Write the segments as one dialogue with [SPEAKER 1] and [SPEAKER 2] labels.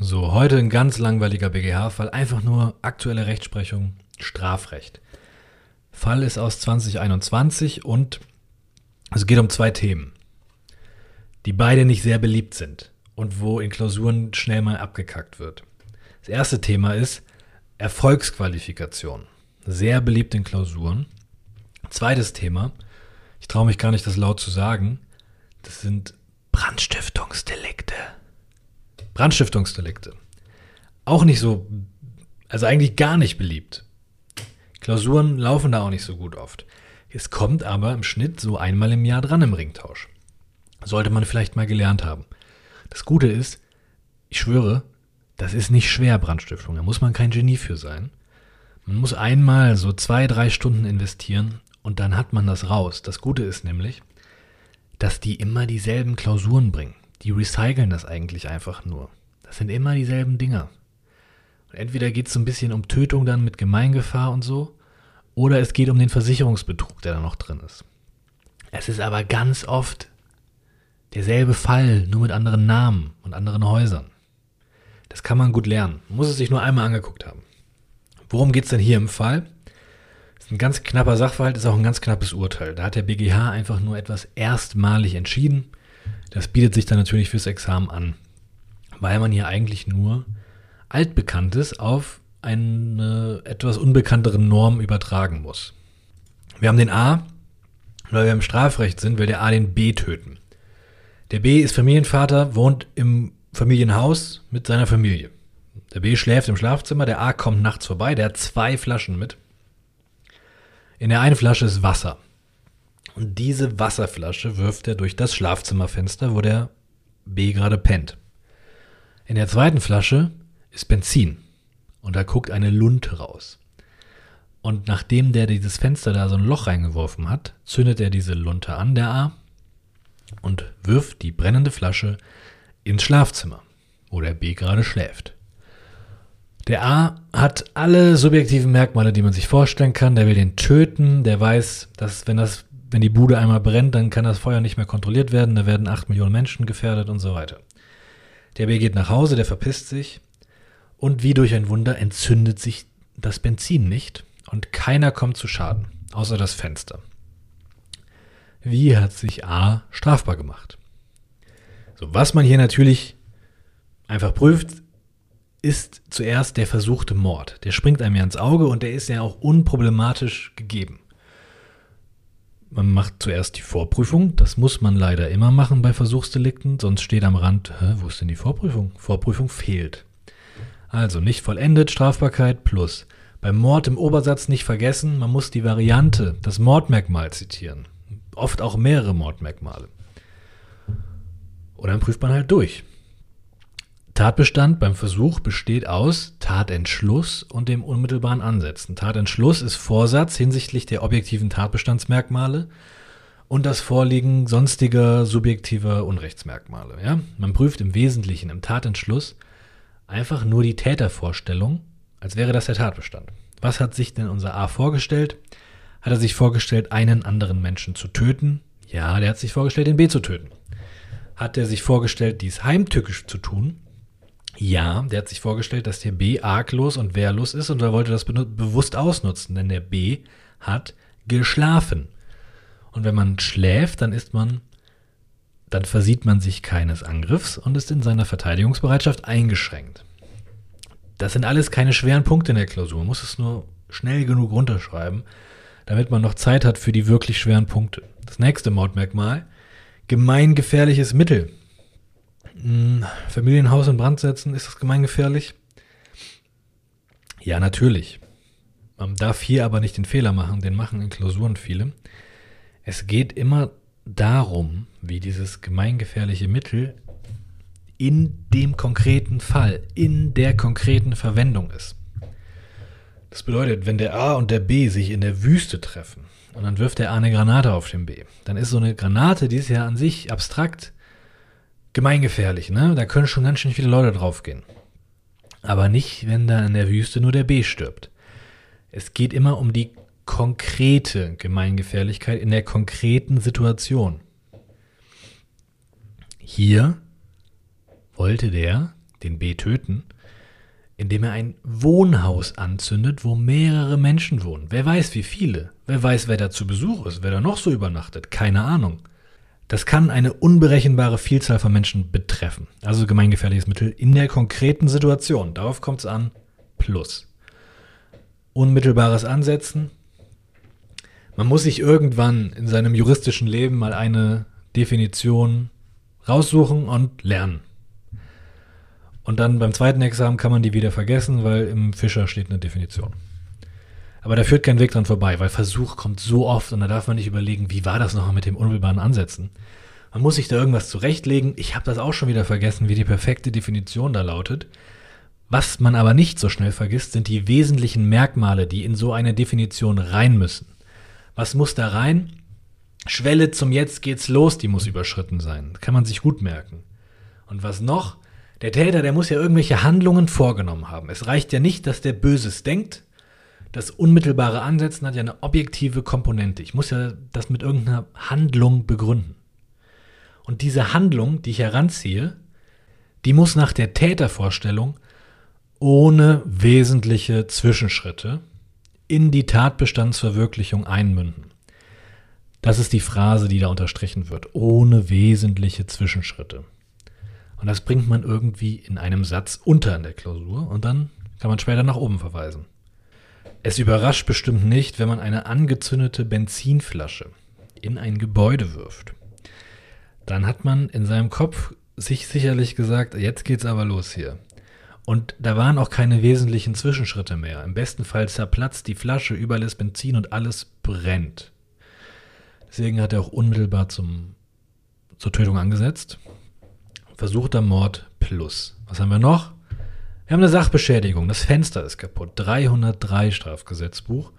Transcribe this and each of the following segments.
[SPEAKER 1] So, heute ein ganz langweiliger BGH-Fall, einfach nur aktuelle Rechtsprechung, Strafrecht. Fall ist aus 2021 und es geht um zwei Themen, die beide nicht sehr beliebt sind und wo in Klausuren schnell mal abgekackt wird. Das erste Thema ist Erfolgsqualifikation. Sehr beliebt in Klausuren. Zweites Thema, ich traue mich gar nicht, das laut zu sagen, das sind Brandstiftungsdelikte. Brandstiftungsdelikte. Auch nicht so, also eigentlich gar nicht beliebt. Klausuren laufen da auch nicht so gut oft. Es kommt aber im Schnitt so einmal im Jahr dran im Ringtausch. Sollte man vielleicht mal gelernt haben. Das Gute ist, ich schwöre, das ist nicht schwer, Brandstiftung. Da muss man kein Genie für sein. Man muss einmal so zwei, drei Stunden investieren und dann hat man das raus. Das Gute ist nämlich, dass die immer dieselben Klausuren bringen. Die recyceln das eigentlich einfach nur. Das sind immer dieselben Dinger. Und entweder geht es so ein bisschen um Tötung dann mit Gemeingefahr und so, oder es geht um den Versicherungsbetrug, der da noch drin ist. Es ist aber ganz oft derselbe Fall, nur mit anderen Namen und anderen Häusern. Das kann man gut lernen. Man muss es sich nur einmal angeguckt haben. Worum geht es denn hier im Fall? Das ist ein ganz knapper Sachverhalt, ist auch ein ganz knappes Urteil. Da hat der BGH einfach nur etwas erstmalig entschieden. Das bietet sich dann natürlich fürs Examen an, weil man hier eigentlich nur Altbekanntes auf eine etwas unbekanntere Norm übertragen muss. Wir haben den A, weil wir im Strafrecht sind, will der A den B töten. Der B ist Familienvater, wohnt im Familienhaus mit seiner Familie. Der B schläft im Schlafzimmer, der A kommt nachts vorbei, der hat zwei Flaschen mit. In der einen Flasche ist Wasser. Und diese Wasserflasche wirft er durch das Schlafzimmerfenster, wo der B gerade pennt. In der zweiten Flasche ist Benzin. Und da guckt eine Lunte raus. Und nachdem der dieses Fenster da so ein Loch reingeworfen hat, zündet er diese Lunte an, der A, und wirft die brennende Flasche ins Schlafzimmer, wo der B gerade schläft. Der A hat alle subjektiven Merkmale, die man sich vorstellen kann. Der will den töten. Der weiß, dass wenn das, wenn die Bude einmal brennt, dann kann das Feuer nicht mehr kontrolliert werden. Da werden acht Millionen Menschen gefährdet und so weiter. Der B geht nach Hause, der verpisst sich. Und wie durch ein Wunder entzündet sich das Benzin nicht und keiner kommt zu Schaden, außer das Fenster. Wie hat sich A strafbar gemacht? So, was man hier natürlich einfach prüft, ist zuerst der versuchte Mord. Der springt einem ja ins Auge und der ist ja auch unproblematisch gegeben. Man macht zuerst die Vorprüfung, das muss man leider immer machen bei Versuchsdelikten, sonst steht am Rand, hä, wo ist denn die Vorprüfung? Vorprüfung fehlt. Also nicht vollendet, Strafbarkeit plus. Beim Mord im Obersatz nicht vergessen, man muss die Variante, das Mordmerkmal zitieren. Oft auch mehrere Mordmerkmale. Und dann prüft man halt durch. Tatbestand beim Versuch besteht aus Tatentschluss und dem unmittelbaren Ansetzen. Tatentschluss ist Vorsatz hinsichtlich der objektiven Tatbestandsmerkmale und das Vorliegen sonstiger subjektiver Unrechtsmerkmale. Ja? Man prüft im Wesentlichen im Tatentschluss einfach nur die Tätervorstellung, als wäre das der Tatbestand. Was hat sich denn unser A vorgestellt? Hat er sich vorgestellt, einen anderen Menschen zu töten? Ja, der hat sich vorgestellt, den B zu töten. Hat er sich vorgestellt, dies heimtückisch zu tun? Ja, der hat sich vorgestellt, dass der B arglos und wehrlos ist und er wollte das be bewusst ausnutzen, denn der B hat geschlafen. Und wenn man schläft, dann ist man, dann versieht man sich keines Angriffs und ist in seiner Verteidigungsbereitschaft eingeschränkt. Das sind alles keine schweren Punkte in der Klausur. Man muss es nur schnell genug runterschreiben, damit man noch Zeit hat für die wirklich schweren Punkte. Das nächste Mordmerkmal, gemeingefährliches Mittel. Familienhaus in Brand setzen, ist das gemeingefährlich? Ja, natürlich. Man darf hier aber nicht den Fehler machen, den machen in Klausuren viele. Es geht immer darum, wie dieses gemeingefährliche Mittel in dem konkreten Fall, in der konkreten Verwendung ist. Das bedeutet, wenn der A und der B sich in der Wüste treffen und dann wirft der A eine Granate auf den B, dann ist so eine Granate, die ist ja an sich abstrakt gemeingefährlich, ne? Da können schon ganz schön viele Leute draufgehen. Aber nicht, wenn da in der Wüste nur der B stirbt. Es geht immer um die konkrete Gemeingefährlichkeit in der konkreten Situation. Hier wollte der den B töten, indem er ein Wohnhaus anzündet, wo mehrere Menschen wohnen. Wer weiß, wie viele. Wer weiß, wer da zu Besuch ist, wer da noch so übernachtet. Keine Ahnung. Das kann eine unberechenbare Vielzahl von Menschen betreffen. Also gemeingefährliches Mittel in der konkreten Situation. Darauf kommt es an. Plus. Unmittelbares Ansetzen. Man muss sich irgendwann in seinem juristischen Leben mal eine Definition raussuchen und lernen. Und dann beim zweiten Examen kann man die wieder vergessen, weil im Fischer steht eine Definition. Aber da führt kein Weg dran vorbei, weil Versuch kommt so oft und da darf man nicht überlegen, wie war das nochmal mit dem unmittelbaren Ansätzen. Man muss sich da irgendwas zurechtlegen. Ich habe das auch schon wieder vergessen, wie die perfekte Definition da lautet. Was man aber nicht so schnell vergisst, sind die wesentlichen Merkmale, die in so eine Definition rein müssen. Was muss da rein? Schwelle zum Jetzt geht's los, die muss überschritten sein. kann man sich gut merken. Und was noch? Der Täter, der muss ja irgendwelche Handlungen vorgenommen haben. Es reicht ja nicht, dass der Böses denkt. Das unmittelbare Ansetzen hat ja eine objektive Komponente. Ich muss ja das mit irgendeiner Handlung begründen. Und diese Handlung, die ich heranziehe, die muss nach der Tätervorstellung ohne wesentliche Zwischenschritte in die Tatbestandsverwirklichung einmünden. Das ist die Phrase, die da unterstrichen wird. Ohne wesentliche Zwischenschritte. Und das bringt man irgendwie in einem Satz unter in der Klausur und dann kann man später nach oben verweisen. Es überrascht bestimmt nicht, wenn man eine angezündete Benzinflasche in ein Gebäude wirft. Dann hat man in seinem Kopf sich sicherlich gesagt, jetzt geht's aber los hier. Und da waren auch keine wesentlichen Zwischenschritte mehr. Im besten Fall zerplatzt die Flasche, überall ist Benzin und alles brennt. Deswegen hat er auch unmittelbar zum, zur Tötung angesetzt. Versuchter Mord plus. Was haben wir noch? Wir haben eine Sachbeschädigung. Das Fenster ist kaputt. 303 Strafgesetzbuch.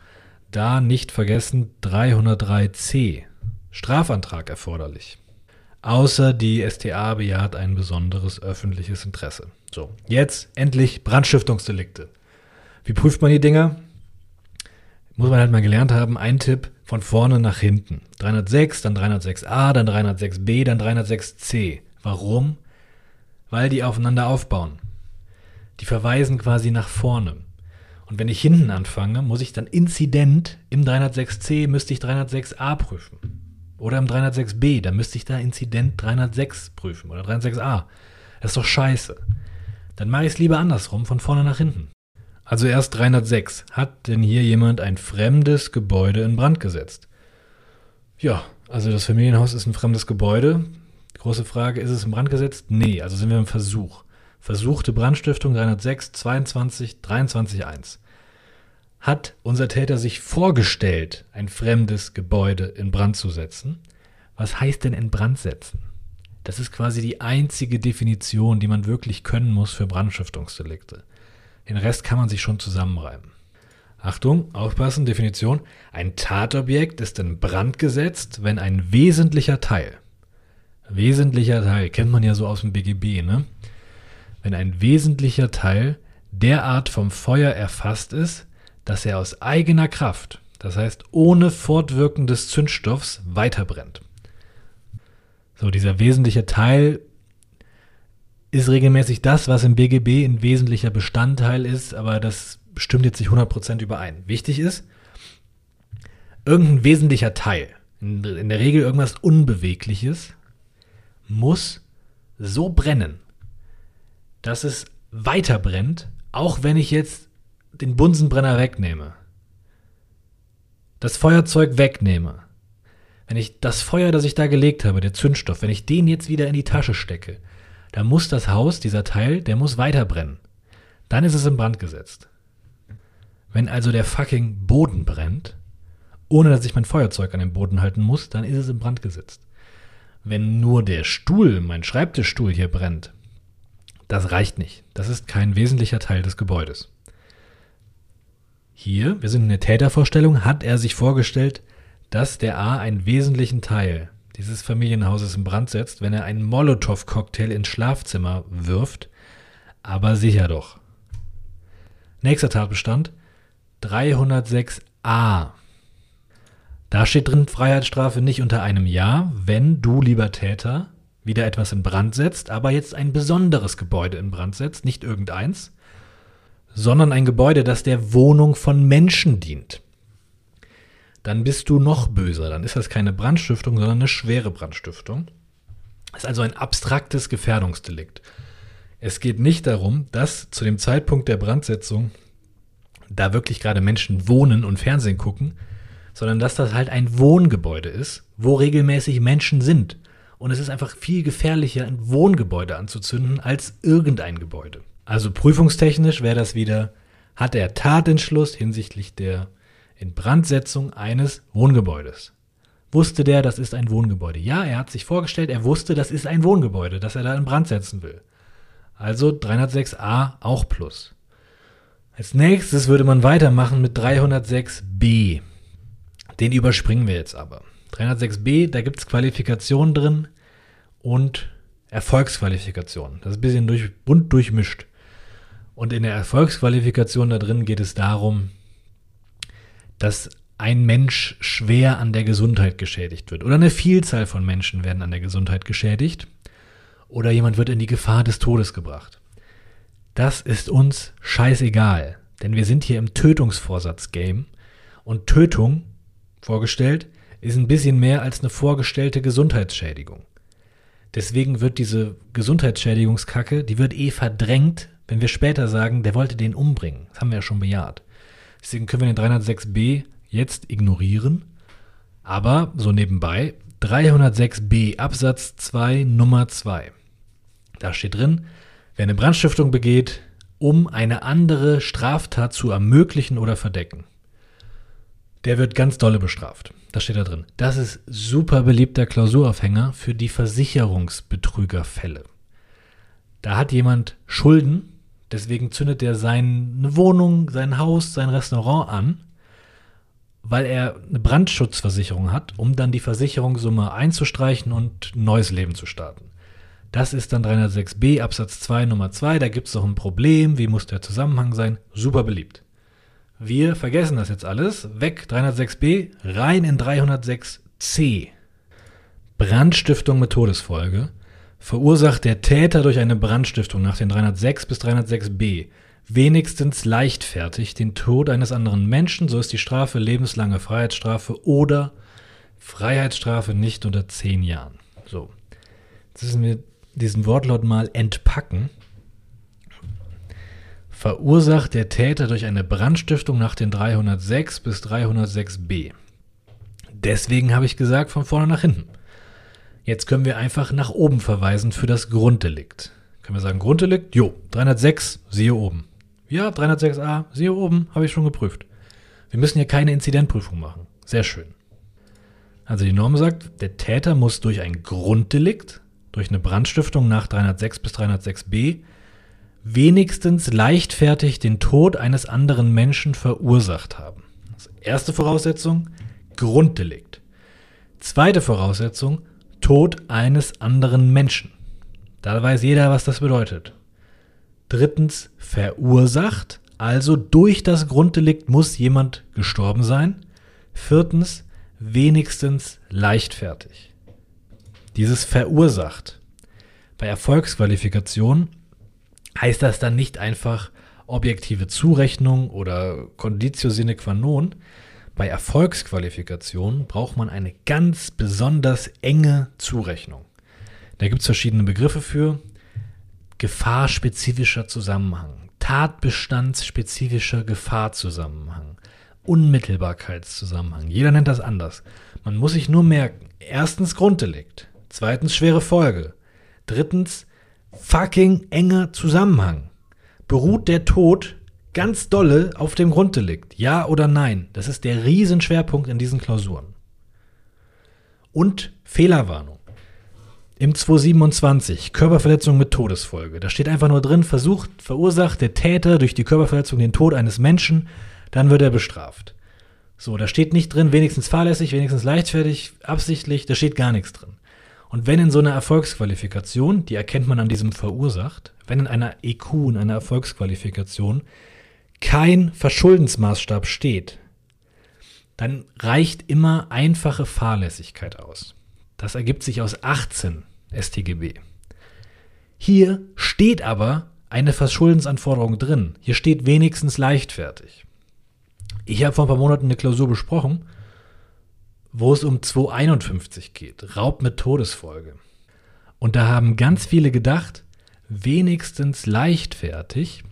[SPEAKER 1] Da nicht vergessen 303c. Strafantrag erforderlich. Außer die STA bejaht ein besonderes öffentliches Interesse. So, jetzt endlich Brandschiftungsdelikte. Wie prüft man die Dinger? Muss man halt mal gelernt haben. Ein Tipp von vorne nach hinten. 306, dann 306a, dann 306b, dann 306c. Warum? weil die aufeinander aufbauen. Die verweisen quasi nach vorne. Und wenn ich hinten anfange, muss ich dann Inzident im 306c müsste ich 306a prüfen. Oder im 306b, da müsste ich da Inzident 306 prüfen oder 306a. Das ist doch scheiße. Dann mache ich es lieber andersrum, von vorne nach hinten. Also erst 306. Hat denn hier jemand ein fremdes Gebäude in Brand gesetzt? Ja, also das Familienhaus ist ein fremdes Gebäude. Große Frage, ist es im Brand gesetzt? Nee, also sind wir im Versuch. Versuchte Brandstiftung 306, 22, 23, 1. Hat unser Täter sich vorgestellt, ein fremdes Gebäude in Brand zu setzen? Was heißt denn in Brand setzen? Das ist quasi die einzige Definition, die man wirklich können muss für Brandstiftungsdelikte. Den Rest kann man sich schon zusammenreimen. Achtung, aufpassen, Definition. Ein Tatobjekt ist in Brand gesetzt, wenn ein wesentlicher Teil, wesentlicher Teil, kennt man ja so aus dem BGB, ne? Wenn ein wesentlicher Teil derart vom Feuer erfasst ist, dass er aus eigener Kraft, das heißt ohne Fortwirken des Zündstoffs, weiterbrennt. So, dieser wesentliche Teil ist regelmäßig das, was im BGB ein wesentlicher Bestandteil ist, aber das stimmt jetzt nicht 100% überein. Wichtig ist, irgendein wesentlicher Teil, in, in der Regel irgendwas Unbewegliches, muss so brennen, dass es weiter brennt, auch wenn ich jetzt den Bunsenbrenner wegnehme. Das Feuerzeug wegnehme. Wenn ich das Feuer, das ich da gelegt habe, der Zündstoff, wenn ich den jetzt wieder in die Tasche stecke, dann muss das Haus, dieser Teil, der muss weiter brennen. Dann ist es in Brand gesetzt. Wenn also der fucking Boden brennt, ohne dass ich mein Feuerzeug an den Boden halten muss, dann ist es in Brand gesetzt wenn nur der Stuhl, mein Schreibtischstuhl hier brennt, das reicht nicht. Das ist kein wesentlicher Teil des Gebäudes. Hier, wir sind in der Tätervorstellung, hat er sich vorgestellt, dass der A einen wesentlichen Teil dieses Familienhauses in Brand setzt, wenn er einen Molotow-Cocktail ins Schlafzimmer wirft. Aber sicher doch. Nächster Tatbestand 306a. Da steht drin Freiheitsstrafe nicht unter einem Jahr, wenn du, lieber Täter, wieder etwas in Brand setzt, aber jetzt ein besonderes Gebäude in Brand setzt, nicht irgendeins, sondern ein Gebäude, das der Wohnung von Menschen dient, dann bist du noch böser. Dann ist das keine Brandstiftung, sondern eine schwere Brandstiftung. Das ist also ein abstraktes Gefährdungsdelikt. Es geht nicht darum, dass zu dem Zeitpunkt der Brandsetzung da wirklich gerade Menschen wohnen und Fernsehen gucken, sondern dass das halt ein Wohngebäude ist, wo regelmäßig Menschen sind. Und es ist einfach viel gefährlicher, ein Wohngebäude anzuzünden als irgendein Gebäude. Also prüfungstechnisch wäre das wieder, hat er Tatentschluss hinsichtlich der Inbrandsetzung eines Wohngebäudes. Wusste der, das ist ein Wohngebäude? Ja, er hat sich vorgestellt, er wusste, das ist ein Wohngebäude, das er da in Brand setzen will. Also 306a auch plus. Als nächstes würde man weitermachen mit 306b. Den überspringen wir jetzt aber. 306b, da gibt es Qualifikationen drin und Erfolgsqualifikationen. Das ist ein bisschen durch, bunt durchmischt. Und in der Erfolgsqualifikation da drin geht es darum, dass ein Mensch schwer an der Gesundheit geschädigt wird. Oder eine Vielzahl von Menschen werden an der Gesundheit geschädigt. Oder jemand wird in die Gefahr des Todes gebracht. Das ist uns scheißegal. Denn wir sind hier im Tötungsvorsatz-Game. Und Tötung, vorgestellt, ist ein bisschen mehr als eine vorgestellte Gesundheitsschädigung. Deswegen wird diese Gesundheitsschädigungskacke, die wird eh verdrängt, wenn wir später sagen, der wollte den umbringen. Das haben wir ja schon bejaht. Deswegen können wir den 306b jetzt ignorieren. Aber so nebenbei 306b Absatz 2 Nummer 2. Da steht drin, wer eine Brandstiftung begeht, um eine andere Straftat zu ermöglichen oder verdecken, der wird ganz dolle bestraft. Das steht da drin. Das ist super beliebter Klausuraufhänger für die Versicherungsbetrügerfälle. Da hat jemand Schulden Deswegen zündet er seine Wohnung, sein Haus, sein Restaurant an, weil er eine Brandschutzversicherung hat, um dann die Versicherungssumme einzustreichen und ein neues Leben zu starten. Das ist dann 306b Absatz 2 Nummer 2. Da gibt es doch ein Problem. Wie muss der Zusammenhang sein? Super beliebt. Wir vergessen das jetzt alles. Weg 306b, rein in 306c. Brandstiftung mit Todesfolge verursacht der Täter durch eine Brandstiftung nach den 306 bis 306b wenigstens leichtfertig den Tod eines anderen Menschen, so ist die Strafe lebenslange Freiheitsstrafe oder Freiheitsstrafe nicht unter zehn Jahren. So, jetzt müssen wir diesen Wortlaut mal entpacken. Verursacht der Täter durch eine Brandstiftung nach den 306 bis 306b. Deswegen habe ich gesagt, von vorne nach hinten. Jetzt können wir einfach nach oben verweisen für das Grunddelikt. Können wir sagen Grunddelikt? Jo, 306, siehe oben. Ja, 306a, siehe oben, habe ich schon geprüft. Wir müssen hier keine Inzidentprüfung machen. Sehr schön. Also die Norm sagt, der Täter muss durch ein Grunddelikt, durch eine Brandstiftung nach 306 bis 306b, wenigstens leichtfertig den Tod eines anderen Menschen verursacht haben. Erste Voraussetzung, Grunddelikt. Zweite Voraussetzung, Tod eines anderen Menschen. Da weiß jeder, was das bedeutet. Drittens, verursacht, also durch das Grunddelikt muss jemand gestorben sein. Viertens, wenigstens leichtfertig. Dieses verursacht. Bei Erfolgsqualifikation heißt das dann nicht einfach objektive Zurechnung oder Conditio sine qua non, bei Erfolgsqualifikation braucht man eine ganz besonders enge Zurechnung. Da gibt es verschiedene Begriffe für. Gefahrspezifischer Zusammenhang, Tatbestandsspezifischer Gefahrzusammenhang, Unmittelbarkeitszusammenhang. Jeder nennt das anders. Man muss sich nur merken, erstens Grunddelikt, zweitens schwere Folge, drittens fucking enger Zusammenhang. Beruht der Tod ganz dolle auf dem Grunddelikt. Ja oder nein? Das ist der Riesenschwerpunkt in diesen Klausuren. Und Fehlerwarnung. Im 227 Körperverletzung mit Todesfolge. Da steht einfach nur drin, versucht, verursacht der Täter durch die Körperverletzung den Tod eines Menschen, dann wird er bestraft. So, da steht nicht drin, wenigstens fahrlässig, wenigstens leichtfertig, absichtlich, da steht gar nichts drin. Und wenn in so einer Erfolgsqualifikation, die erkennt man an diesem verursacht, wenn in einer EQ, in einer Erfolgsqualifikation, kein Verschuldensmaßstab steht, dann reicht immer einfache Fahrlässigkeit aus. Das ergibt sich aus 18 StGB. Hier steht aber eine Verschuldensanforderung drin. Hier steht wenigstens leichtfertig. Ich habe vor ein paar Monaten eine Klausur besprochen, wo es um 251 geht, Raub mit Todesfolge. Und da haben ganz viele gedacht, wenigstens leichtfertig,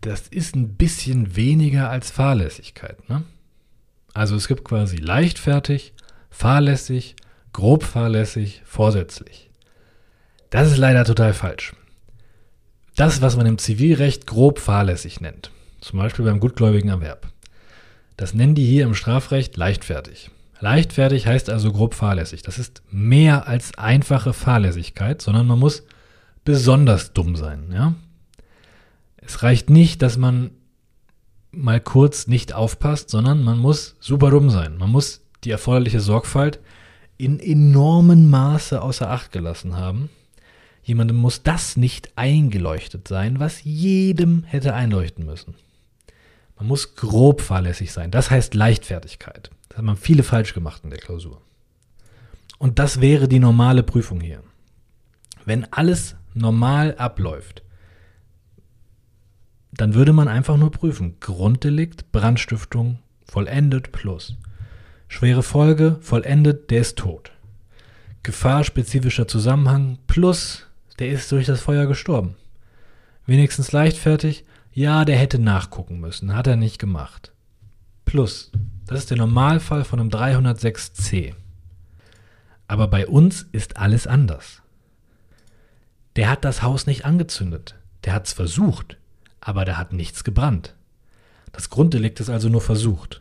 [SPEAKER 1] das ist ein bisschen weniger als Fahrlässigkeit. Ne? Also es gibt quasi leichtfertig, fahrlässig, grob fahrlässig, vorsätzlich. Das ist leider total falsch. Das, was man im Zivilrecht grob fahrlässig nennt, zum Beispiel beim gutgläubigen Erwerb, das nennen die hier im Strafrecht leichtfertig. Leichtfertig heißt also grob fahrlässig. Das ist mehr als einfache Fahrlässigkeit, sondern man muss besonders dumm sein. Ja? Es reicht nicht, dass man mal kurz nicht aufpasst, sondern man muss super dumm sein. Man muss die erforderliche Sorgfalt in enormem Maße außer Acht gelassen haben. Jemandem muss das nicht eingeleuchtet sein, was jedem hätte einleuchten müssen. Man muss grob fahrlässig sein. Das heißt Leichtfertigkeit. Das hat man viele falsch gemacht in der Klausur. Und das wäre die normale Prüfung hier. Wenn alles normal abläuft, dann würde man einfach nur prüfen. Grunddelikt, Brandstiftung, vollendet plus. Schwere Folge, vollendet, der ist tot. Gefahrspezifischer Zusammenhang plus, der ist durch das Feuer gestorben. Wenigstens leichtfertig, ja, der hätte nachgucken müssen, hat er nicht gemacht. Plus, das ist der Normalfall von einem 306c. Aber bei uns ist alles anders. Der hat das Haus nicht angezündet. Der hat es versucht aber da hat nichts gebrannt. Das Grunddelikt ist also nur versucht.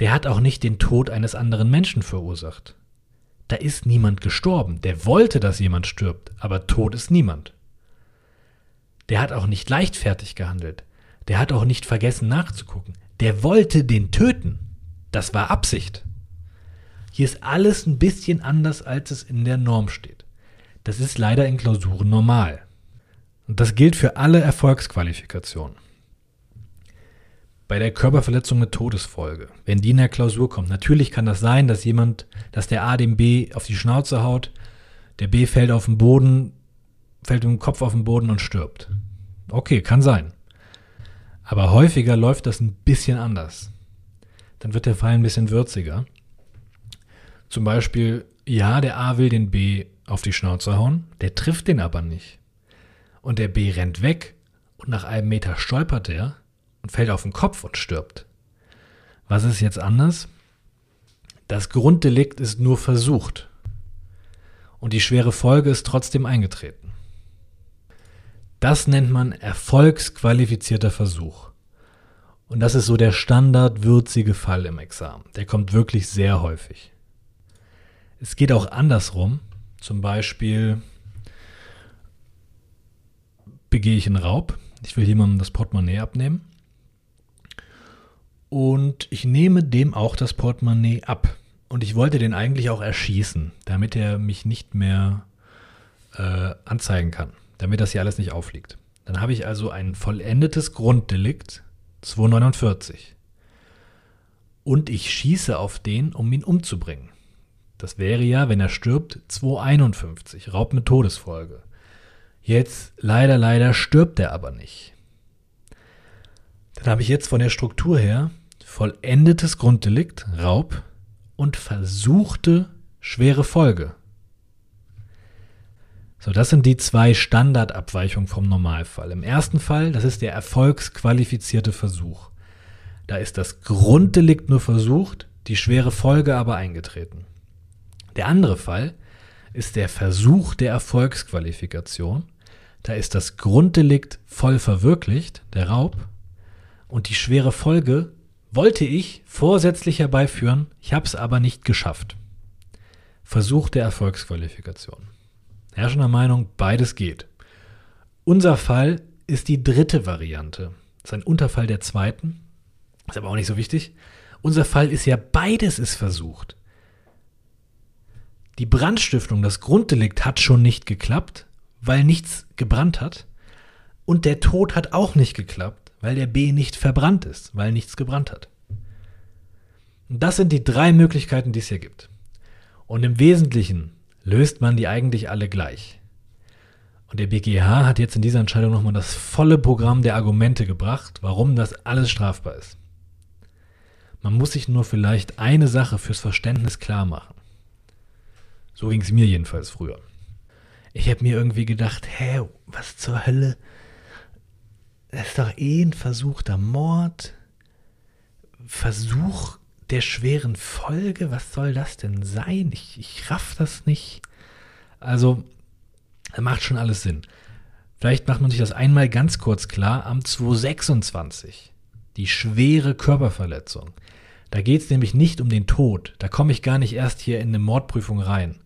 [SPEAKER 1] Der hat auch nicht den Tod eines anderen Menschen verursacht. Da ist niemand gestorben. Der wollte, dass jemand stirbt, aber tot ist niemand. Der hat auch nicht leichtfertig gehandelt. Der hat auch nicht vergessen nachzugucken. Der wollte den töten. Das war Absicht. Hier ist alles ein bisschen anders, als es in der Norm steht. Das ist leider in Klausuren normal. Und das gilt für alle Erfolgsqualifikationen. Bei der Körperverletzung mit Todesfolge, wenn die in der Klausur kommt, natürlich kann das sein, dass jemand, dass der A dem B auf die Schnauze haut, der B fällt auf den Boden, fällt mit dem Kopf auf den Boden und stirbt. Okay, kann sein. Aber häufiger läuft das ein bisschen anders. Dann wird der Fall ein bisschen würziger. Zum Beispiel, ja, der A will den B auf die Schnauze hauen, der trifft den aber nicht und der B rennt weg und nach einem Meter stolpert er und fällt auf den Kopf und stirbt. Was ist jetzt anders? Das Grunddelikt ist nur versucht und die schwere Folge ist trotzdem eingetreten. Das nennt man erfolgsqualifizierter Versuch. Und das ist so der standardwürzige Fall im Examen. Der kommt wirklich sehr häufig. Es geht auch andersrum. Zum Beispiel begehe ich einen Raub. Ich will jemandem das Portemonnaie abnehmen. Und ich nehme dem auch das Portemonnaie ab. Und ich wollte den eigentlich auch erschießen, damit er mich nicht mehr äh, anzeigen kann, damit das hier alles nicht aufliegt. Dann habe ich also ein vollendetes Grunddelikt 249. Und ich schieße auf den, um ihn umzubringen. Das wäre ja, wenn er stirbt, 251, Raub mit Todesfolge. Jetzt, leider, leider, stirbt er aber nicht. Dann habe ich jetzt von der Struktur her vollendetes Grunddelikt, Raub, und versuchte schwere Folge. So, das sind die zwei Standardabweichungen vom Normalfall. Im ersten Fall, das ist der erfolgsqualifizierte Versuch. Da ist das Grunddelikt nur versucht, die schwere Folge aber eingetreten. Der andere Fall ist der Versuch der Erfolgsqualifikation. Da ist das Grunddelikt voll verwirklicht, der Raub, und die schwere Folge wollte ich vorsätzlich herbeiführen, ich habe es aber nicht geschafft. Versuch der Erfolgsqualifikation. Herrschender Meinung, beides geht. Unser Fall ist die dritte Variante. Das ist ein Unterfall der zweiten. Ist aber auch nicht so wichtig. Unser Fall ist ja beides ist versucht. Die Brandstiftung, das Grunddelikt hat schon nicht geklappt, weil nichts gebrannt hat. Und der Tod hat auch nicht geklappt, weil der B nicht verbrannt ist, weil nichts gebrannt hat. Und das sind die drei Möglichkeiten, die es hier gibt. Und im Wesentlichen löst man die eigentlich alle gleich. Und der BGH hat jetzt in dieser Entscheidung nochmal das volle Programm der Argumente gebracht, warum das alles strafbar ist. Man muss sich nur vielleicht eine Sache fürs Verständnis klar machen. So ging es mir jedenfalls früher. Ich habe mir irgendwie gedacht, hä, was zur Hölle? Das ist doch eh ein versuchter Mord. Versuch der schweren Folge, was soll das denn sein? Ich, ich raff das nicht. Also, macht schon alles Sinn. Vielleicht macht man sich das einmal ganz kurz klar am 226. Die schwere Körperverletzung. Da geht es nämlich nicht um den Tod. Da komme ich gar nicht erst hier in eine Mordprüfung rein.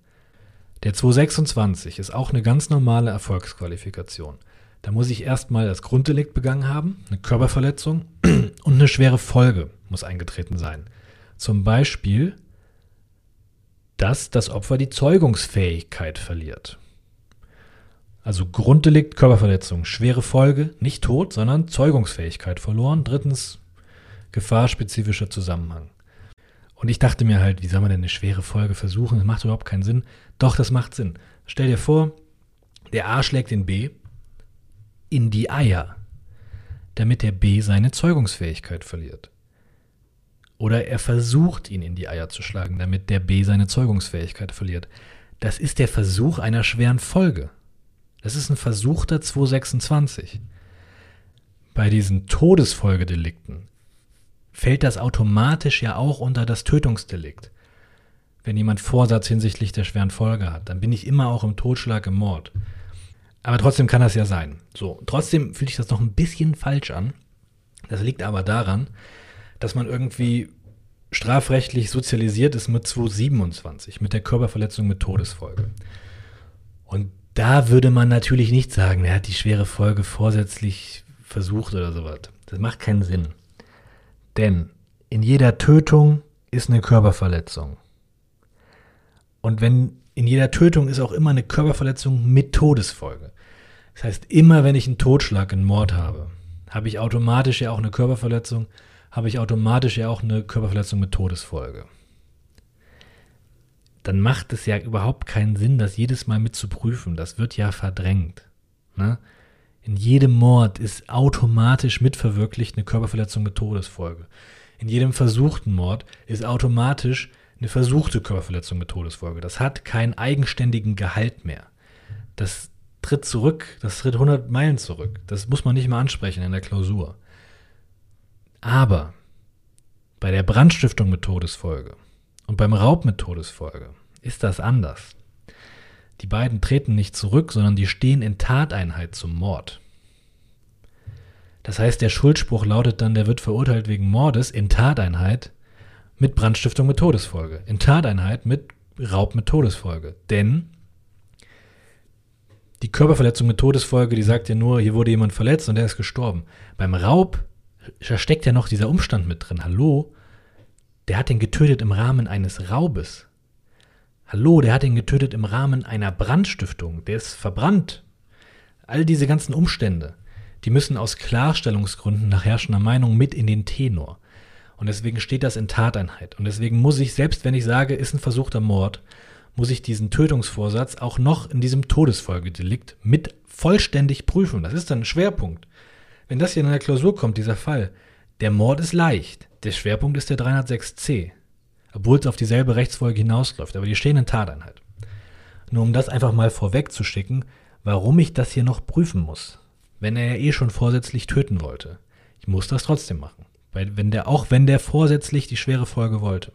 [SPEAKER 1] Der 226 ist auch eine ganz normale Erfolgsqualifikation. Da muss ich erstmal das Grunddelikt begangen haben, eine Körperverletzung und eine schwere Folge muss eingetreten sein. Zum Beispiel, dass das Opfer die Zeugungsfähigkeit verliert. Also Grunddelikt, Körperverletzung, schwere Folge, nicht Tod, sondern Zeugungsfähigkeit verloren. Drittens, gefahrspezifischer Zusammenhang. Und ich dachte mir halt, wie soll man denn eine schwere Folge versuchen? Das macht überhaupt keinen Sinn. Doch, das macht Sinn. Stell dir vor, der A schlägt den B in die Eier, damit der B seine Zeugungsfähigkeit verliert. Oder er versucht, ihn in die Eier zu schlagen, damit der B seine Zeugungsfähigkeit verliert. Das ist der Versuch einer schweren Folge. Das ist ein versuchter 226. Bei diesen Todesfolgedelikten fällt das automatisch ja auch unter das Tötungsdelikt. Wenn jemand Vorsatz hinsichtlich der schweren Folge hat, dann bin ich immer auch im Totschlag, im Mord. Aber trotzdem kann das ja sein. So, trotzdem fühlt sich das noch ein bisschen falsch an. Das liegt aber daran, dass man irgendwie strafrechtlich sozialisiert ist mit 227, mit der Körperverletzung mit Todesfolge. Und da würde man natürlich nicht sagen, er hat die schwere Folge vorsätzlich versucht oder sowas. Das macht keinen Sinn. Denn in jeder Tötung ist eine Körperverletzung. Und wenn in jeder Tötung ist auch immer eine Körperverletzung mit Todesfolge. Das heißt, immer wenn ich einen Totschlag, einen Mord habe, habe ich automatisch ja auch eine Körperverletzung, habe ich automatisch ja auch eine Körperverletzung mit Todesfolge. Dann macht es ja überhaupt keinen Sinn, das jedes Mal mit zu prüfen. Das wird ja verdrängt. Ne? In jedem Mord ist automatisch mitverwirklicht eine Körperverletzung mit Todesfolge. In jedem versuchten Mord ist automatisch eine versuchte Körperverletzung mit Todesfolge. Das hat keinen eigenständigen Gehalt mehr. Das tritt zurück, das tritt 100 Meilen zurück. Das muss man nicht mal ansprechen in der Klausur. Aber bei der Brandstiftung mit Todesfolge und beim Raub mit Todesfolge ist das anders. Die beiden treten nicht zurück, sondern die stehen in Tateinheit zum Mord. Das heißt, der Schuldspruch lautet dann, der wird verurteilt wegen Mordes in Tateinheit mit Brandstiftung mit Todesfolge. In Tateinheit mit Raub mit Todesfolge. Denn die Körperverletzung mit Todesfolge, die sagt ja nur, hier wurde jemand verletzt und er ist gestorben. Beim Raub, da steckt ja noch dieser Umstand mit drin. Hallo? Der hat den getötet im Rahmen eines Raubes. Hallo, der hat ihn getötet im Rahmen einer Brandstiftung. Der ist verbrannt. All diese ganzen Umstände, die müssen aus Klarstellungsgründen nach herrschender Meinung mit in den Tenor. Und deswegen steht das in Tateinheit. Und deswegen muss ich, selbst wenn ich sage, ist ein versuchter Mord, muss ich diesen Tötungsvorsatz auch noch in diesem Todesfolgedelikt mit vollständig prüfen. Das ist dann ein Schwerpunkt. Wenn das hier in der Klausur kommt, dieser Fall, der Mord ist leicht. Der Schwerpunkt ist der 306c obwohl es auf dieselbe Rechtsfolge hinausläuft, aber die stehen in Tateinheit. Nur um das einfach mal vorwegzuschicken, warum ich das hier noch prüfen muss, wenn er ja eh schon vorsätzlich töten wollte. Ich muss das trotzdem machen, weil wenn der, auch wenn der vorsätzlich die schwere Folge wollte.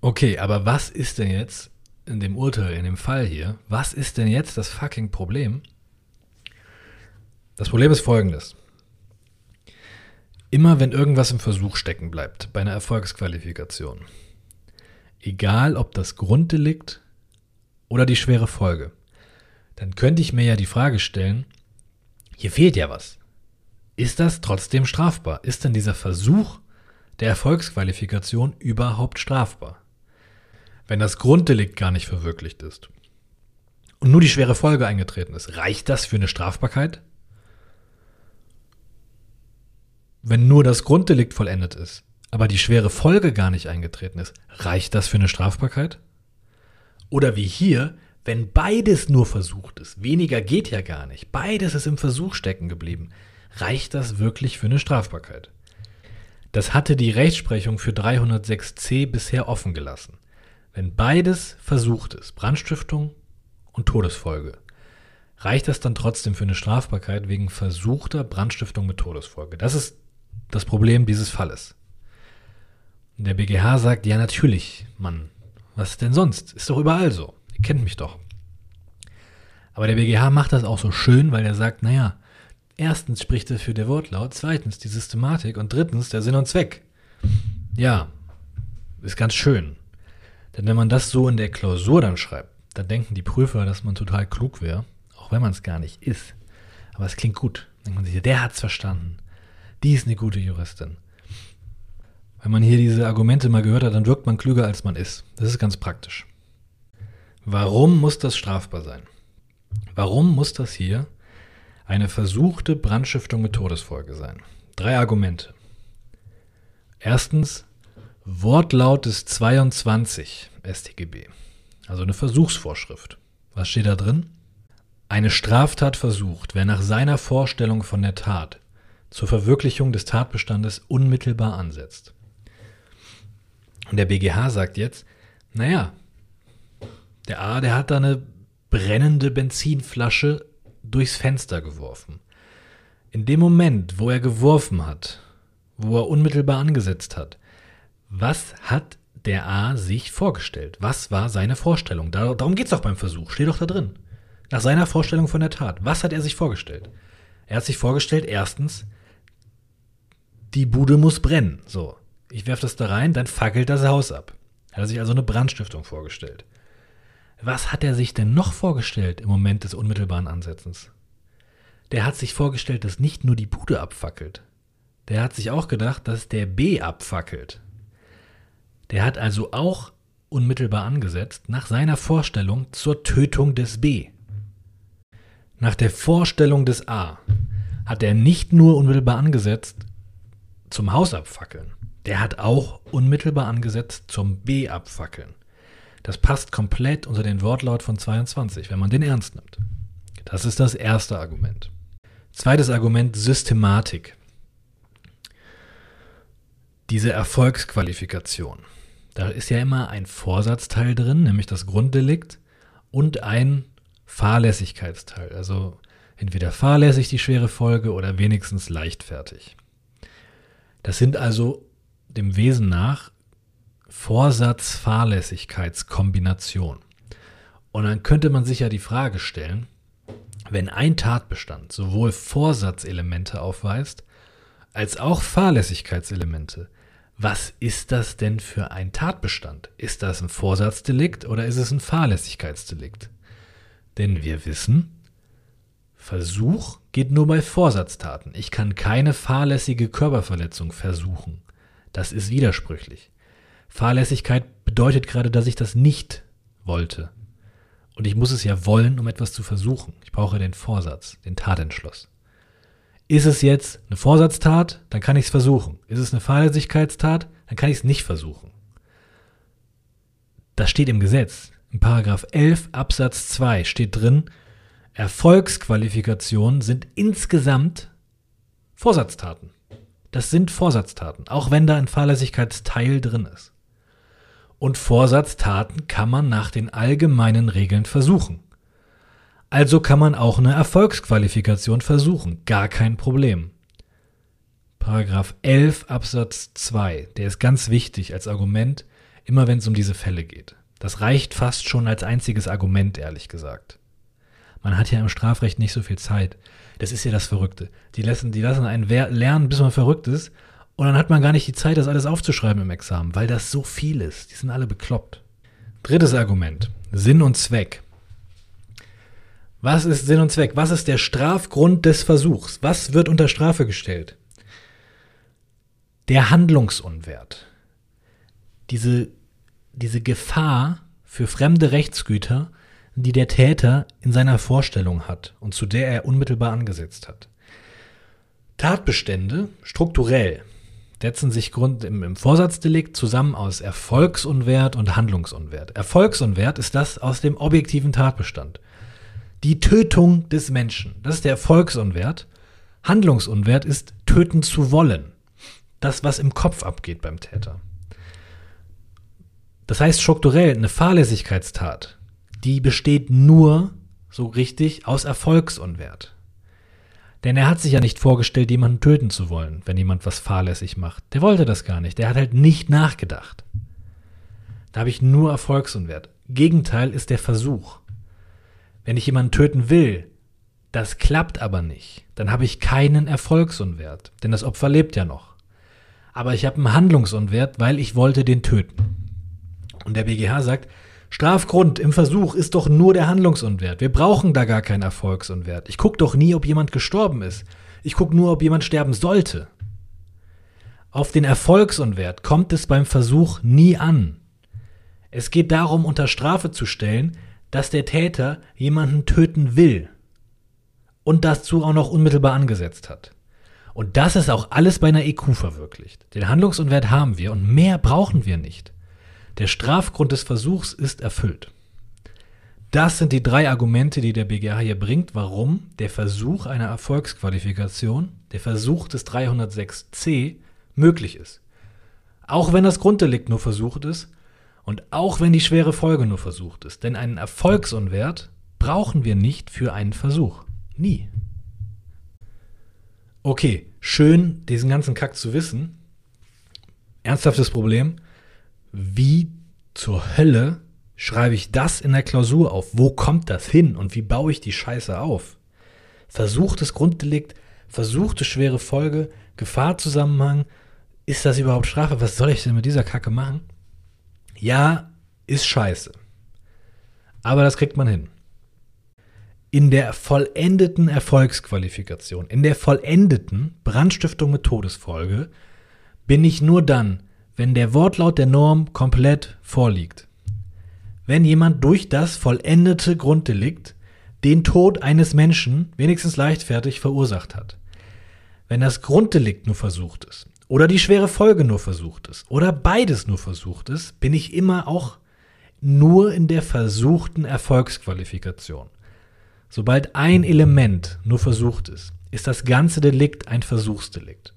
[SPEAKER 1] Okay, aber was ist denn jetzt in dem Urteil, in dem Fall hier, was ist denn jetzt das fucking Problem? Das Problem ist folgendes. Immer wenn irgendwas im Versuch stecken bleibt, bei einer Erfolgsqualifikation, egal ob das Grunddelikt oder die schwere Folge, dann könnte ich mir ja die Frage stellen, hier fehlt ja was. Ist das trotzdem strafbar? Ist denn dieser Versuch der Erfolgsqualifikation überhaupt strafbar? Wenn das Grunddelikt gar nicht verwirklicht ist und nur die schwere Folge eingetreten ist, reicht das für eine Strafbarkeit? Wenn nur das Grunddelikt vollendet ist, aber die schwere Folge gar nicht eingetreten ist, reicht das für eine Strafbarkeit? Oder wie hier, wenn beides nur versucht ist, weniger geht ja gar nicht, beides ist im Versuch stecken geblieben, reicht das wirklich für eine Strafbarkeit? Das hatte die Rechtsprechung für 306c bisher offen gelassen. Wenn beides versucht ist, Brandstiftung und Todesfolge, reicht das dann trotzdem für eine Strafbarkeit wegen versuchter Brandstiftung mit Todesfolge. Das ist das Problem dieses Falles. Der BGH sagt, ja natürlich, Mann, was denn sonst? Ist doch überall so. Ihr kennt mich doch. Aber der BGH macht das auch so schön, weil er sagt, naja, erstens spricht er für der Wortlaut, zweitens die Systematik und drittens der Sinn und Zweck. Ja, ist ganz schön. Denn wenn man das so in der Klausur dann schreibt, dann denken die Prüfer, dass man total klug wäre, auch wenn man es gar nicht ist. Aber es klingt gut. Dann denkt man sich, der hat's verstanden. Die ist eine gute Juristin. Wenn man hier diese Argumente mal gehört hat, dann wirkt man klüger, als man ist. Das ist ganz praktisch. Warum muss das strafbar sein? Warum muss das hier eine versuchte Brandstiftung mit Todesfolge sein? Drei Argumente. Erstens, Wortlaut des 22 StGB, also eine Versuchsvorschrift. Was steht da drin? Eine Straftat versucht, wer nach seiner Vorstellung von der Tat zur Verwirklichung des Tatbestandes unmittelbar ansetzt. Und der BGH sagt jetzt, naja, der A, der hat da eine brennende Benzinflasche durchs Fenster geworfen. In dem Moment, wo er geworfen hat, wo er unmittelbar angesetzt hat, was hat der A sich vorgestellt? Was war seine Vorstellung? darum geht es doch beim Versuch, steht doch da drin. Nach seiner Vorstellung von der Tat. Was hat er sich vorgestellt? Er hat sich vorgestellt, erstens, die Bude muss brennen. So, ich werfe das da rein, dann fackelt das Haus ab. Er hat sich also eine Brandstiftung vorgestellt. Was hat er sich denn noch vorgestellt im Moment des unmittelbaren Ansetzens? Der hat sich vorgestellt, dass nicht nur die Bude abfackelt. Der hat sich auch gedacht, dass der B abfackelt. Der hat also auch unmittelbar angesetzt nach seiner Vorstellung zur Tötung des B. Nach der Vorstellung des A hat er nicht nur unmittelbar angesetzt zum Haus abfackeln, der hat auch unmittelbar angesetzt zum B abfackeln. Das passt komplett unter den Wortlaut von 22, wenn man den ernst nimmt. Das ist das erste Argument. Zweites Argument, Systematik. Diese Erfolgsqualifikation. Da ist ja immer ein Vorsatzteil drin, nämlich das Grunddelikt, und ein Fahrlässigkeitsteil. Also entweder fahrlässig die schwere Folge oder wenigstens leichtfertig. Das sind also dem Wesen nach Vorsatz-Fahrlässigkeitskombination. Und dann könnte man sich ja die Frage stellen, wenn ein Tatbestand sowohl Vorsatzelemente aufweist, als auch Fahrlässigkeitselemente, was ist das denn für ein Tatbestand? Ist das ein Vorsatzdelikt oder ist es ein Fahrlässigkeitsdelikt? Denn wir wissen, Versuch geht nur bei Vorsatztaten. Ich kann keine fahrlässige Körperverletzung versuchen. Das ist widersprüchlich. Fahrlässigkeit bedeutet gerade, dass ich das nicht wollte. Und ich muss es ja wollen, um etwas zu versuchen. Ich brauche den Vorsatz, den Tatentschluss. Ist es jetzt eine Vorsatztat, dann kann ich es versuchen. Ist es eine Fahrlässigkeitstat, dann kann ich es nicht versuchen. Das steht im Gesetz. In Paragraph 11 Absatz 2 steht drin, Erfolgsqualifikationen sind insgesamt Vorsatztaten. Das sind Vorsatztaten, auch wenn da ein Fahrlässigkeitsteil drin ist. Und Vorsatztaten kann man nach den allgemeinen Regeln versuchen. Also kann man auch eine Erfolgsqualifikation versuchen, gar kein Problem. Paragraph 11 Absatz 2, der ist ganz wichtig als Argument, immer wenn es um diese Fälle geht. Das reicht fast schon als einziges Argument, ehrlich gesagt. Man hat ja im Strafrecht nicht so viel Zeit. Das ist ja das Verrückte. Die lassen, die lassen einen lernen, bis man verrückt ist. Und dann hat man gar nicht die Zeit, das alles aufzuschreiben im Examen, weil das so viel ist. Die sind alle bekloppt. Drittes Argument. Sinn und Zweck. Was ist Sinn und Zweck? Was ist der Strafgrund des Versuchs? Was wird unter Strafe gestellt? Der Handlungsunwert. Diese, diese Gefahr für fremde Rechtsgüter, die der Täter in seiner Vorstellung hat und zu der er unmittelbar angesetzt hat. Tatbestände strukturell setzen sich Grund, im, im Vorsatzdelikt zusammen aus Erfolgsunwert und Handlungsunwert. Erfolgsunwert ist das aus dem objektiven Tatbestand. Die Tötung des Menschen. Das ist der Erfolgsunwert. Handlungsunwert ist töten zu wollen. Das, was im Kopf abgeht beim Täter. Das heißt strukturell, eine Fahrlässigkeitstat, die besteht nur so richtig aus Erfolgsunwert. Denn er hat sich ja nicht vorgestellt, jemanden töten zu wollen, wenn jemand was fahrlässig macht. Der wollte das gar nicht. Der hat halt nicht nachgedacht. Da habe ich nur Erfolgsunwert. Gegenteil ist der Versuch. Wenn ich jemanden töten will, das klappt aber nicht, dann habe ich keinen Erfolgsunwert, denn das Opfer lebt ja noch. Aber ich habe einen Handlungsunwert, weil ich wollte den töten. Und der BGH sagt, Strafgrund im Versuch ist doch nur der Handlungsunwert. Wir brauchen da gar keinen Erfolgsunwert. Ich gucke doch nie, ob jemand gestorben ist. Ich gucke nur, ob jemand sterben sollte. Auf den Erfolgsunwert kommt es beim Versuch nie an. Es geht darum, unter Strafe zu stellen, dass der Täter jemanden töten will und dazu auch noch unmittelbar angesetzt hat. Und das ist auch alles bei einer EQ verwirklicht. Den Handlungsunwert haben wir und mehr brauchen wir nicht. Der Strafgrund des Versuchs ist erfüllt. Das sind die drei Argumente, die der BGH hier bringt, warum der Versuch einer Erfolgsqualifikation, der Versuch des 306c, möglich ist. Auch wenn das Grunddelikt nur versucht ist und auch wenn die schwere Folge nur versucht ist. Denn einen Erfolgsunwert brauchen wir nicht für einen Versuch. Nie. Okay, schön, diesen ganzen Kack zu wissen. Ernsthaftes Problem wie zur Hölle schreibe ich das in der Klausur auf? Wo kommt das hin und wie baue ich die Scheiße auf? Versuchtes Grunddelikt, versuchte schwere Folge, Gefahrzusammenhang, ist das überhaupt Strafe? Was soll ich denn mit dieser Kacke machen? Ja, ist scheiße. Aber das kriegt man hin. In der vollendeten Erfolgsqualifikation, in der vollendeten Brandstiftung mit Todesfolge, bin ich nur dann wenn der Wortlaut der Norm komplett vorliegt. Wenn jemand durch das vollendete Grunddelikt den Tod eines Menschen wenigstens leichtfertig verursacht hat. Wenn das Grunddelikt nur versucht ist oder die schwere Folge nur versucht ist oder beides nur versucht ist, bin ich immer auch nur in der versuchten Erfolgsqualifikation. Sobald ein Element nur versucht ist, ist das ganze Delikt ein Versuchsdelikt.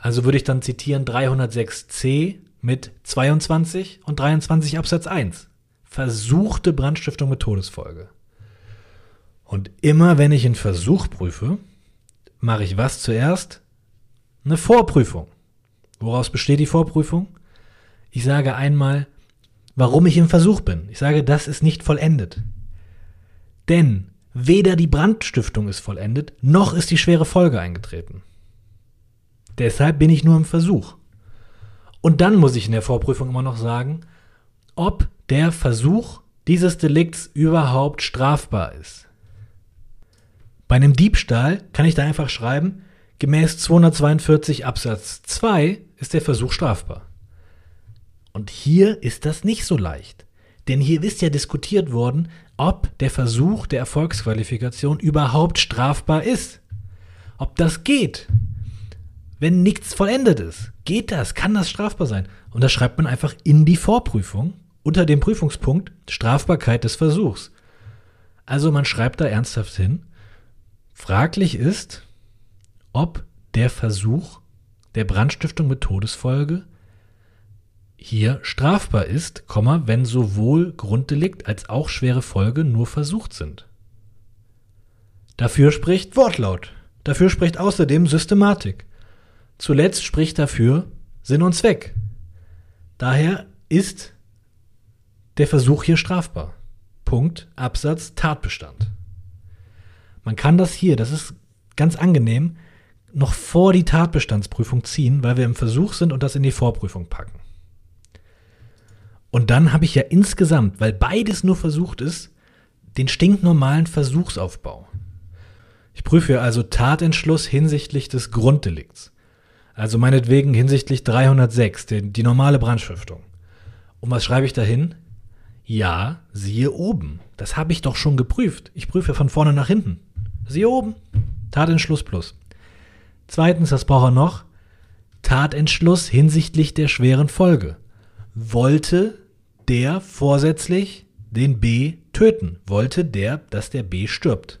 [SPEAKER 1] Also würde ich dann zitieren 306c mit 22 und 23 Absatz 1. Versuchte Brandstiftung mit Todesfolge. Und immer wenn ich einen Versuch prüfe, mache ich was zuerst? Eine Vorprüfung. Woraus besteht die Vorprüfung? Ich sage einmal, warum ich im Versuch bin. Ich sage, das ist nicht vollendet. Denn weder die Brandstiftung ist vollendet, noch ist die schwere Folge eingetreten. Deshalb bin ich nur im Versuch. Und dann muss ich in der Vorprüfung immer noch sagen, ob der Versuch dieses Delikts überhaupt strafbar ist. Bei einem Diebstahl kann ich da einfach schreiben, gemäß 242 Absatz 2 ist der Versuch strafbar. Und hier ist das nicht so leicht. Denn hier ist ja diskutiert worden, ob der Versuch der Erfolgsqualifikation überhaupt strafbar ist. Ob das geht wenn nichts vollendet ist. Geht das? Kann das strafbar sein? Und das schreibt man einfach in die Vorprüfung unter dem Prüfungspunkt Strafbarkeit des Versuchs. Also man schreibt da ernsthaft hin, fraglich ist, ob der Versuch der Brandstiftung mit Todesfolge hier strafbar ist, wenn sowohl Grunddelikt als auch schwere Folge nur versucht sind. Dafür spricht Wortlaut. Dafür spricht außerdem Systematik. Zuletzt spricht dafür Sinn und Zweck. Daher ist der Versuch hier strafbar. Punkt, Absatz, Tatbestand. Man kann das hier, das ist ganz angenehm, noch vor die Tatbestandsprüfung ziehen, weil wir im Versuch sind und das in die Vorprüfung packen. Und dann habe ich ja insgesamt, weil beides nur versucht ist, den stinknormalen Versuchsaufbau. Ich prüfe also Tatentschluss hinsichtlich des Grunddelikts. Also meinetwegen hinsichtlich 306, die, die normale Brandstiftung. Und was schreibe ich dahin? Ja, siehe oben. Das habe ich doch schon geprüft. Ich prüfe von vorne nach hinten. Siehe oben. Tatentschluss plus. Zweitens, was braucht er noch? Tatentschluss hinsichtlich der schweren Folge. Wollte der vorsätzlich den B töten? Wollte der, dass der B stirbt?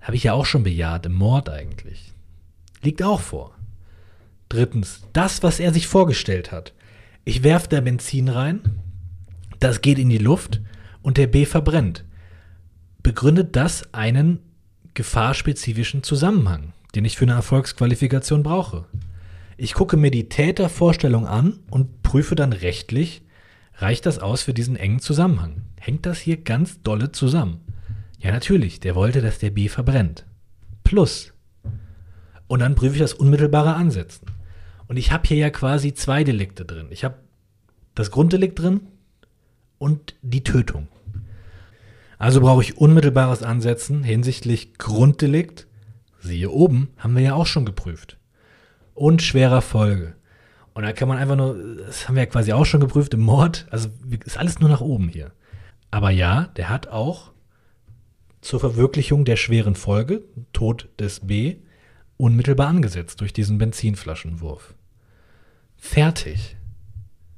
[SPEAKER 1] Habe ich ja auch schon bejaht, im Mord eigentlich. Liegt auch vor. Drittens, das, was er sich vorgestellt hat. Ich werfe da Benzin rein, das geht in die Luft und der B verbrennt. Begründet das einen gefahrspezifischen Zusammenhang, den ich für eine Erfolgsqualifikation brauche? Ich gucke mir die Tätervorstellung an und prüfe dann rechtlich, reicht das aus für diesen engen Zusammenhang? Hängt das hier ganz dolle zusammen? Ja, natürlich, der wollte, dass der B verbrennt. Plus. Und dann prüfe ich das unmittelbare Ansetzen. Und ich habe hier ja quasi zwei Delikte drin. Ich habe das Grunddelikt drin und die Tötung. Also brauche ich unmittelbares Ansetzen hinsichtlich Grunddelikt. Siehe oben, haben wir ja auch schon geprüft. Und schwerer Folge. Und da kann man einfach nur, das haben wir ja quasi auch schon geprüft im Mord. Also ist alles nur nach oben hier. Aber ja, der hat auch zur Verwirklichung der schweren Folge, Tod des B, unmittelbar angesetzt durch diesen Benzinflaschenwurf. Fertig.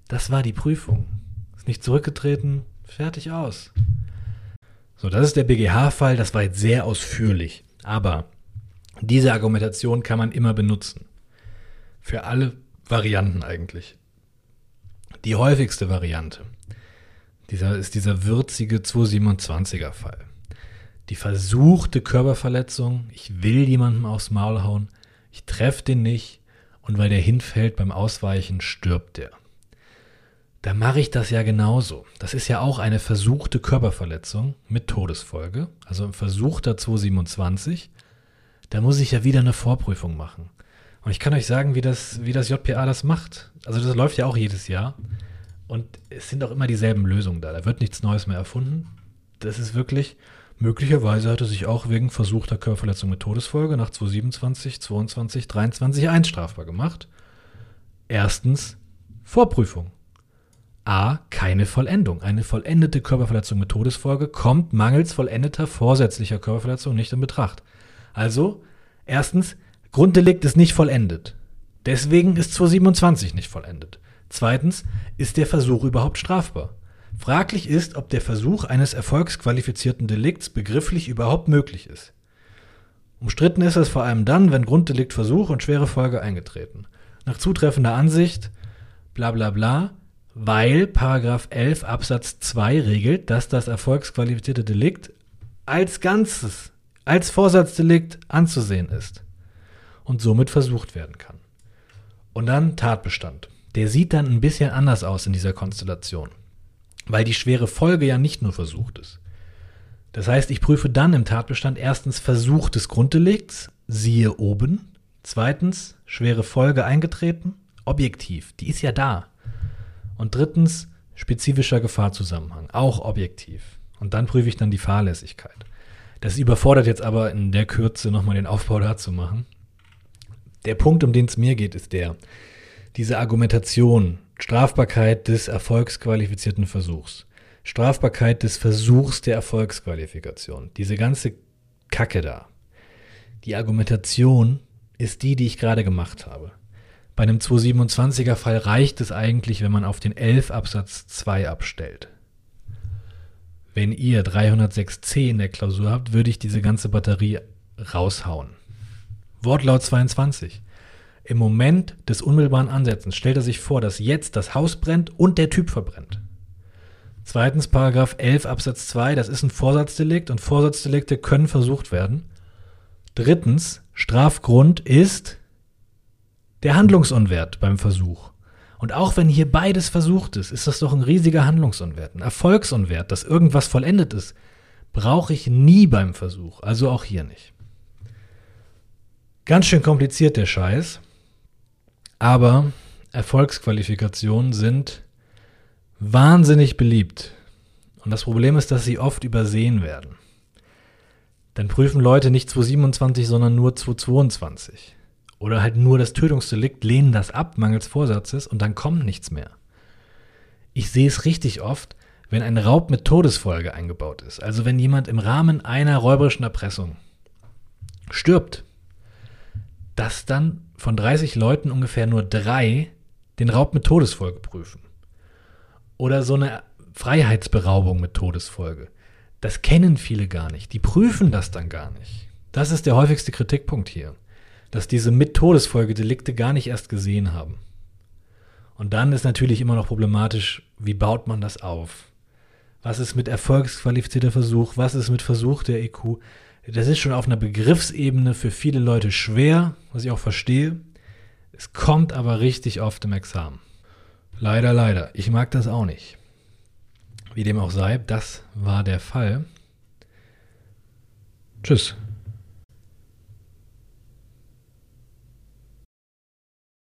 [SPEAKER 1] Das war die Prüfung. Ist nicht zurückgetreten, fertig aus. So, das ist der BGH-Fall, das war jetzt sehr ausführlich. Aber diese Argumentation kann man immer benutzen. Für alle Varianten eigentlich. Die häufigste Variante dieser, ist dieser würzige 227er Fall. Die versuchte Körperverletzung, ich will jemandem aufs Maul hauen, ich treffe den nicht und weil der hinfällt beim Ausweichen, stirbt der da mache ich das ja genauso. Das ist ja auch eine versuchte Körperverletzung mit Todesfolge, also ein versuchter 227. Da muss ich ja wieder eine Vorprüfung machen. Und ich kann euch sagen, wie das, wie das JPA das macht. Also das läuft ja auch jedes Jahr. Und es sind auch immer dieselben Lösungen da. Da wird nichts Neues mehr erfunden. Das ist wirklich, möglicherweise hat er sich auch wegen versuchter Körperverletzung mit Todesfolge nach 227, 22, 23 1 strafbar gemacht. Erstens Vorprüfung. A. Keine Vollendung. Eine vollendete Körperverletzung mit Todesfolge kommt mangels vollendeter vorsätzlicher Körperverletzung nicht in Betracht. Also, erstens, Grunddelikt ist nicht vollendet. Deswegen ist 227 nicht vollendet. Zweitens, ist der Versuch überhaupt strafbar? Fraglich ist, ob der Versuch eines erfolgsqualifizierten Delikts begrifflich überhaupt möglich ist. Umstritten ist es vor allem dann, wenn Grunddelikt Versuch und schwere Folge eingetreten. Nach zutreffender Ansicht, bla bla bla, weil Paragraph 11 Absatz 2 regelt, dass das erfolgsqualifizierte Delikt als Ganzes, als Vorsatzdelikt anzusehen ist und somit versucht werden kann. Und dann Tatbestand. Der sieht dann ein bisschen anders aus in dieser Konstellation, weil die schwere Folge ja nicht nur versucht ist. Das heißt, ich prüfe dann im Tatbestand erstens Versuch des Grunddelikts, siehe oben. Zweitens, schwere Folge eingetreten, objektiv, die ist ja da. Und drittens, spezifischer Gefahrzusammenhang, auch objektiv. Und dann prüfe ich dann die Fahrlässigkeit. Das überfordert jetzt aber in der Kürze nochmal den Aufbau dazu machen. Der Punkt, um den es mir geht, ist der, diese Argumentation, Strafbarkeit des erfolgsqualifizierten Versuchs, Strafbarkeit des Versuchs der Erfolgsqualifikation, diese ganze Kacke da. Die Argumentation ist die, die ich gerade gemacht habe. Bei einem 227er Fall reicht es eigentlich, wenn man auf den 11 Absatz 2 abstellt. Wenn ihr 306c in der Klausur habt, würde ich diese ganze Batterie raushauen. Wortlaut 22. Im Moment des unmittelbaren Ansetzens stellt er sich vor, dass jetzt das Haus brennt und der Typ verbrennt. Zweitens Paragraph 11 Absatz 2, das ist ein Vorsatzdelikt und Vorsatzdelikte können versucht werden. Drittens, Strafgrund ist der Handlungsunwert beim Versuch. Und auch wenn hier beides versucht ist, ist das doch ein riesiger Handlungsunwert, ein Erfolgsunwert, dass irgendwas vollendet ist, brauche ich nie beim Versuch, also auch hier nicht. Ganz schön kompliziert der Scheiß, aber Erfolgsqualifikationen sind wahnsinnig beliebt. Und das Problem ist, dass sie oft übersehen werden. Dann prüfen Leute nicht 227, sondern nur 222 oder halt nur das Tötungsdelikt, lehnen das ab, mangels Vorsatzes, und dann kommt nichts mehr. Ich sehe es richtig oft, wenn ein Raub mit Todesfolge eingebaut ist. Also wenn jemand im Rahmen einer räuberischen Erpressung stirbt, dass dann von 30 Leuten ungefähr nur drei den Raub mit Todesfolge prüfen. Oder so eine Freiheitsberaubung mit Todesfolge. Das kennen viele gar nicht. Die prüfen das dann gar nicht. Das ist der häufigste Kritikpunkt hier. Dass diese mit Todesfolge Delikte gar nicht erst gesehen haben. Und dann ist natürlich immer noch problematisch, wie baut man das auf? Was ist mit erfolgsqualifizierter Versuch? Was ist mit Versuch der EQ? Das ist schon auf einer Begriffsebene für viele Leute schwer, was ich auch verstehe. Es kommt aber richtig oft im Examen. Leider, leider. Ich mag das auch nicht. Wie dem auch sei, das war der Fall. Tschüss.